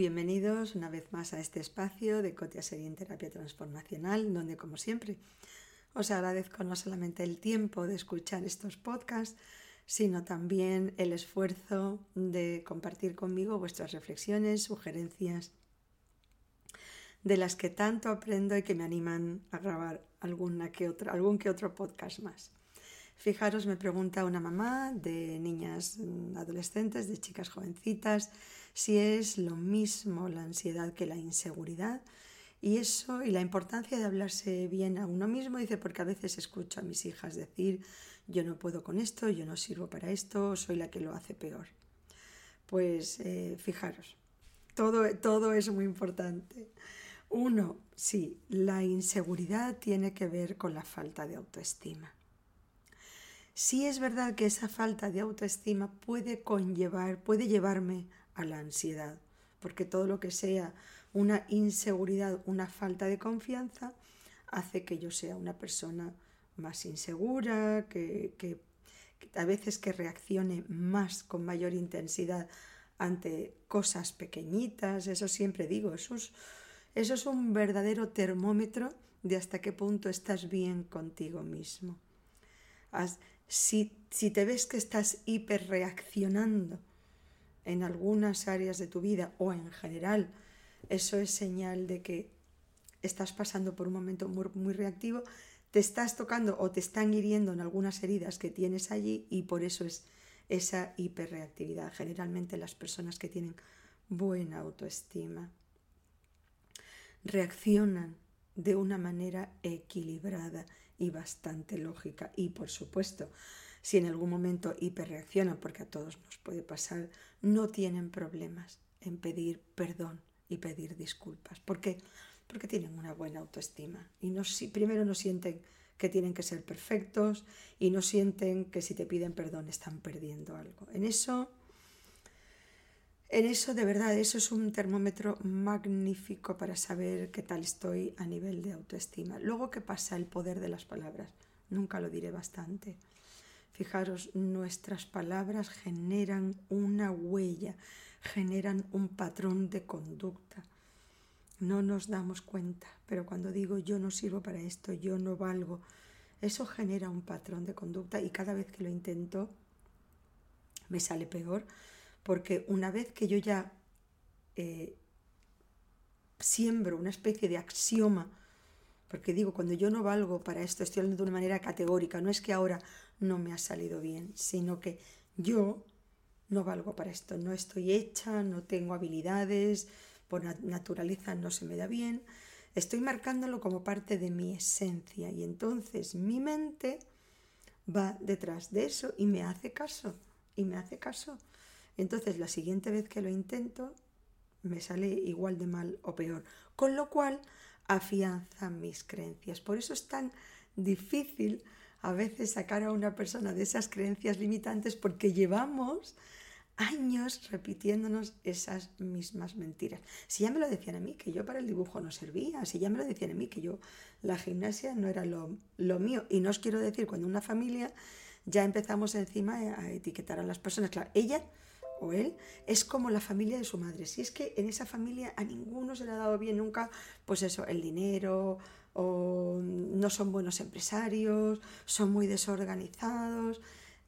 Bienvenidos una vez más a este espacio de Cotia Sería Terapia Transformacional, donde como siempre os agradezco no solamente el tiempo de escuchar estos podcasts, sino también el esfuerzo de compartir conmigo vuestras reflexiones, sugerencias, de las que tanto aprendo y que me animan a grabar alguna que otra, algún que otro podcast más. Fijaros, me pregunta una mamá de niñas adolescentes, de chicas jovencitas, si es lo mismo la ansiedad que la inseguridad. Y eso, y la importancia de hablarse bien a uno mismo, dice, porque a veces escucho a mis hijas decir, yo no puedo con esto, yo no sirvo para esto, soy la que lo hace peor. Pues eh, fijaros, todo, todo es muy importante. Uno, sí, la inseguridad tiene que ver con la falta de autoestima. Sí es verdad que esa falta de autoestima puede conllevar, puede llevarme a la ansiedad, porque todo lo que sea una inseguridad, una falta de confianza, hace que yo sea una persona más insegura, que, a veces que reaccione más con mayor intensidad ante cosas pequeñitas, eso siempre digo, eso es, eso es un verdadero termómetro de hasta qué punto estás bien contigo mismo. Si, si te ves que estás hiperreaccionando en algunas áreas de tu vida o en general, eso es señal de que estás pasando por un momento muy, reactivo, te estás tocando o te están hiriendo en algunas heridas que tienes allí y por eso es esa hiperreactividad. Generalmente las personas que tienen buena autoestima reaccionan de una manera equilibrada y bastante lógica y por supuesto si en algún momento hiperreaccionan, porque a todos nos puede pasar, no tienen problemas en pedir perdón y pedir disculpas. ¿Por qué? Porque tienen una buena autoestima y no, si, primero no sienten que tienen que ser perfectos y no sienten que si te piden perdón están perdiendo algo. En eso, en eso de verdad, eso es un termómetro magnífico para saber qué tal estoy a nivel de autoestima. Luego, ¿qué pasa? El poder de las palabras. Nunca lo diré bastante. Fijaros, nuestras palabras generan una huella, generan un patrón de conducta. No nos damos cuenta, pero cuando digo yo no sirvo para esto, yo no valgo, eso genera un patrón de conducta y cada vez que lo intento me sale peor, porque una vez que yo ya eh, siembro una especie de axioma, porque digo, cuando yo no valgo para esto, estoy hablando de una manera categórica, no es que ahora no me ha salido bien, sino que yo no valgo para esto, no estoy hecha, no tengo habilidades, por naturaleza no se me da bien, estoy marcándolo como parte de mi esencia y entonces mi mente va detrás de eso y me hace caso, y me hace caso. Entonces la siguiente vez que lo intento me sale igual de mal o peor, con lo cual afianza mis creencias. Por eso es tan difícil a veces sacar a una persona de esas creencias limitantes porque llevamos años repitiéndonos esas mismas mentiras. Si ya me lo decían a mí, que yo para el dibujo no servía, si ya me lo decían a mí, que yo la gimnasia no era lo, mío. Y no os quiero decir, cuando una familia ya empezamos encima a etiquetar a las personas. Claro, ella o él es como la familia de su madre. Si es que en esa familia a ninguno se le ha dado bien nunca, pues eso, el dinero, o no son buenos empresarios, son muy desorganizados.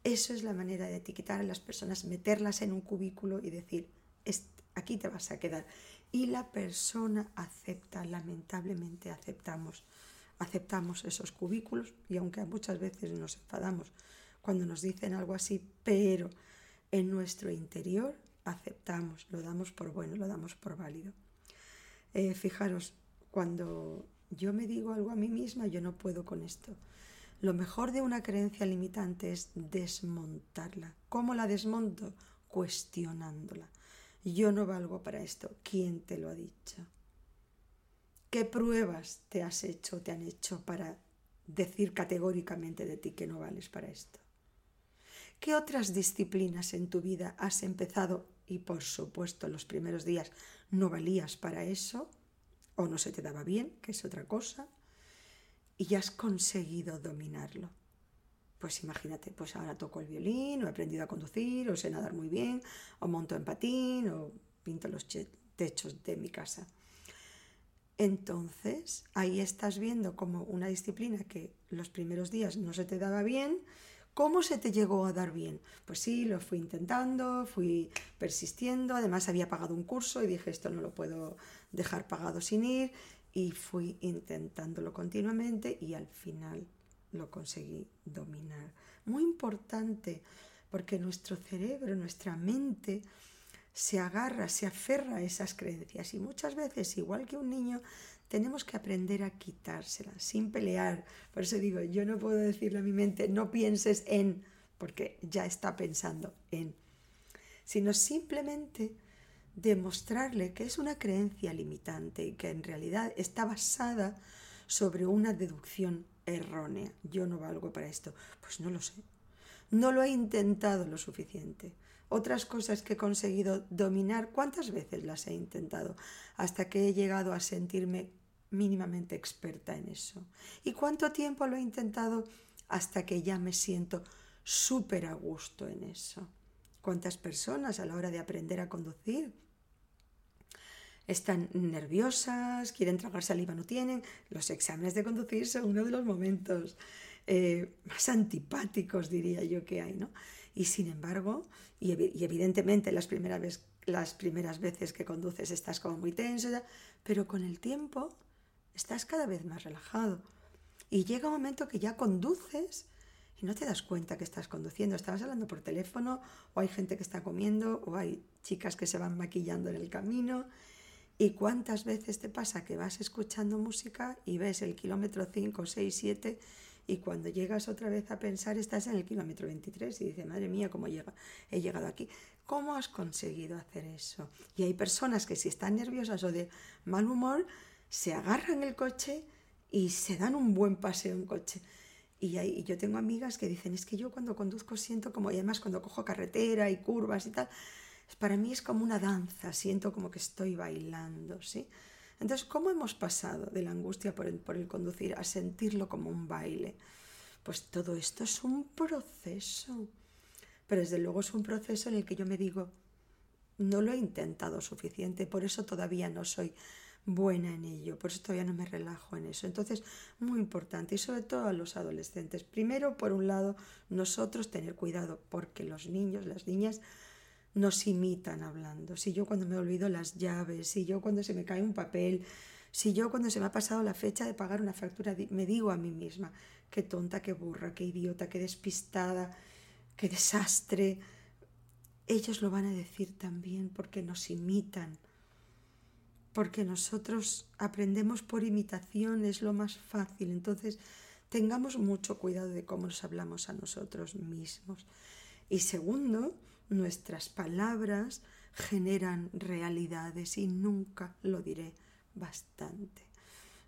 Eso es la manera de etiquetar a las personas, meterlas en un cubículo y decir, aquí te vas a quedar. Y la persona acepta, lamentablemente aceptamos, aceptamos esos cubículos y aunque muchas veces nos enfadamos cuando nos dicen algo así, pero en nuestro interior aceptamos, lo damos por bueno, lo damos por válido. Eh, fijaros, cuando yo me digo algo a mí misma, yo no puedo con esto. Lo mejor de una creencia limitante es desmontarla. ¿Cómo la desmonto? Cuestionándola. Yo no valgo para esto. ¿Quién te lo ha dicho? ¿Qué pruebas te has hecho, te han hecho para decir categóricamente de ti que no vales para esto? ¿Qué otras disciplinas en tu vida has empezado y por supuesto los primeros días no valías para eso? o no se te daba bien, que es otra cosa, y has conseguido dominarlo. Pues imagínate, pues ahora toco el violín, o he aprendido a conducir, o sé nadar muy bien, o monto en patín, o pinto los techos de mi casa. Entonces, ahí estás viendo como una disciplina que los primeros días no se te daba bien, ¿Cómo se te llegó a dar bien? Pues sí, lo fui intentando, fui persistiendo, además había pagado un curso y dije esto no lo puedo dejar pagado sin ir y fui intentándolo continuamente y al final lo conseguí dominar. Muy importante porque nuestro cerebro, nuestra mente se agarra, se aferra a esas creencias y muchas veces, igual que un niño, tenemos que aprender a quitárselas sin pelear. Por eso digo, yo no puedo decirle a mi mente, no pienses en, porque ya está pensando en, sino simplemente demostrarle que es una creencia limitante y que en realidad está basada sobre una deducción errónea. Yo no valgo para esto. Pues no lo sé. No lo he intentado lo suficiente. Otras cosas que he conseguido dominar, ¿cuántas veces las he intentado? Hasta que he llegado a sentirme mínimamente experta en eso. ¿Y cuánto tiempo lo he intentado? Hasta que ya me siento súper a gusto en eso. ¿Cuántas personas a la hora de aprender a conducir están nerviosas, quieren tragar saliva, no tienen? Los exámenes de conducir son uno de los momentos eh, más antipáticos, diría yo, que hay, ¿no? Y sin embargo, y, evidentemente las primeras, las primeras veces que conduces estás como muy tenso, pero con el tiempo estás cada vez más relajado. Y llega un momento que ya conduces y no te das cuenta que estás conduciendo. Estabas hablando por teléfono, o hay gente que está comiendo, o hay chicas que se van maquillando en el camino. ¿Y cuántas veces te pasa que vas escuchando música y ves el kilómetro 5, 6, 7 y cuando llegas otra vez a pensar estás en el kilómetro 23 y dices, madre mía, ¿cómo he llegado aquí? ¿Cómo has conseguido hacer eso? Y hay personas que si están nerviosas o de mal humor, se agarran el coche y se dan un buen paseo en coche. Y, yo tengo amigas que dicen, es que yo cuando conduzco siento como, y además cuando cojo carretera y curvas y tal, para mí es como una danza, siento como que estoy bailando, ¿sí? Entonces, ¿cómo hemos pasado de la angustia por por el conducir a sentirlo como un baile? Pues todo esto es un proceso, pero desde luego es un proceso en el que yo me digo, no lo he intentado suficiente, por eso todavía no soy buena en ello, por eso todavía no me relajo en eso. Entonces, muy importante, y sobre todo a los adolescentes. Primero, por un lado, nosotros tener cuidado, porque los niños, las niñas, nos imitan hablando. Si yo cuando me olvido las llaves, si yo cuando se me cae un papel, si yo cuando se me ha pasado la fecha de pagar una factura, me digo a mí misma, qué tonta, qué burra, qué idiota, qué despistada, qué desastre. Ellos lo van a decir también porque nos imitan porque nosotros aprendemos por imitación, es lo más fácil. Entonces, tengamos mucho cuidado de cómo nos hablamos a nosotros mismos. Y segundo, nuestras palabras generan realidades y nunca lo diré bastante.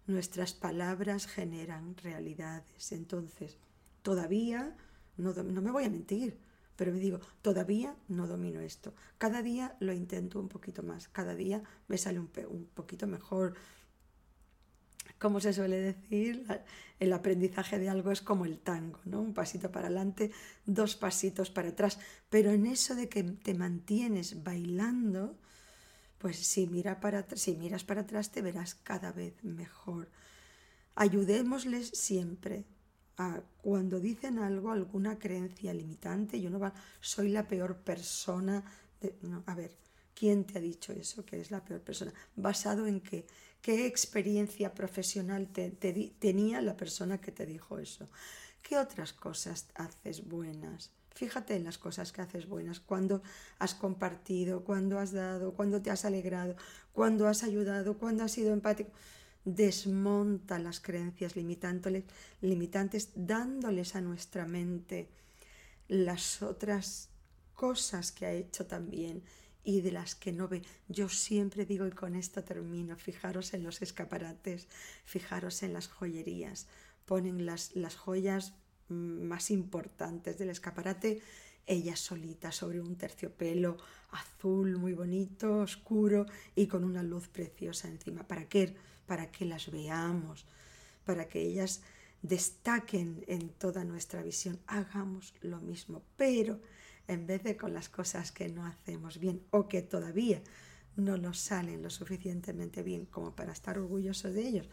Nuestras palabras generan realidades. Entonces, todavía, no, no me voy a mentir, pero me digo, todavía no domino esto. Cada día lo intento un poquito más, cada día me sale un, un poquito mejor. Como se suele decir, el aprendizaje de algo es como el tango, ¿no? Un pasito para adelante, dos pasitos para atrás. Pero en eso de que te mantienes bailando, pues si, mira para, si miras para atrás te verás cada vez mejor. Ayudémosles siempre, cuando dicen algo, alguna creencia limitante, yo no va, soy la peor persona. no, a ver, ¿quién te ha dicho eso, que es la peor persona? ¿Basado en qué? ¿Qué experiencia profesional te, tenía la persona que te dijo eso? ¿Qué otras cosas haces buenas? Fíjate en las cosas que haces buenas, cuando has compartido, cuando has dado, cuando te has alegrado, cuando has ayudado, cuando has sido empático desmonta las creencias limitantes, dándoles a nuestra mente las otras cosas que ha hecho también y de las que no ve. Yo siempre digo, y con esto termino, fijaros en los escaparates, fijaros en las joyerías, ponen las, las joyas más importantes del escaparate, ella solita sobre un terciopelo azul muy bonito, oscuro y con una luz preciosa encima. ¿Para qué? Para que las veamos, para que ellas destaquen en toda nuestra visión. Hagamos lo mismo, pero en vez de con las cosas que no hacemos bien o que todavía no nos salen lo suficientemente bien como para estar orgullosos de ellos,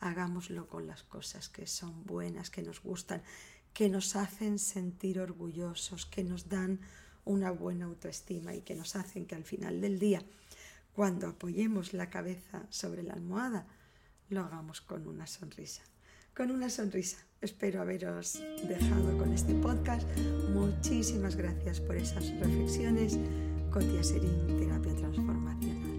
hagámoslo con las cosas que son buenas, que nos gustan, que nos hacen sentir orgullosos, que nos dan una buena autoestima y que nos hacen que al final del día, cuando apoyemos la cabeza sobre la almohada, lo hagamos con una sonrisa. Con una sonrisa. Espero haberos dejado con este podcast. Muchísimas gracias por esas reflexiones. Cotia Serín, Terapia Transformativa.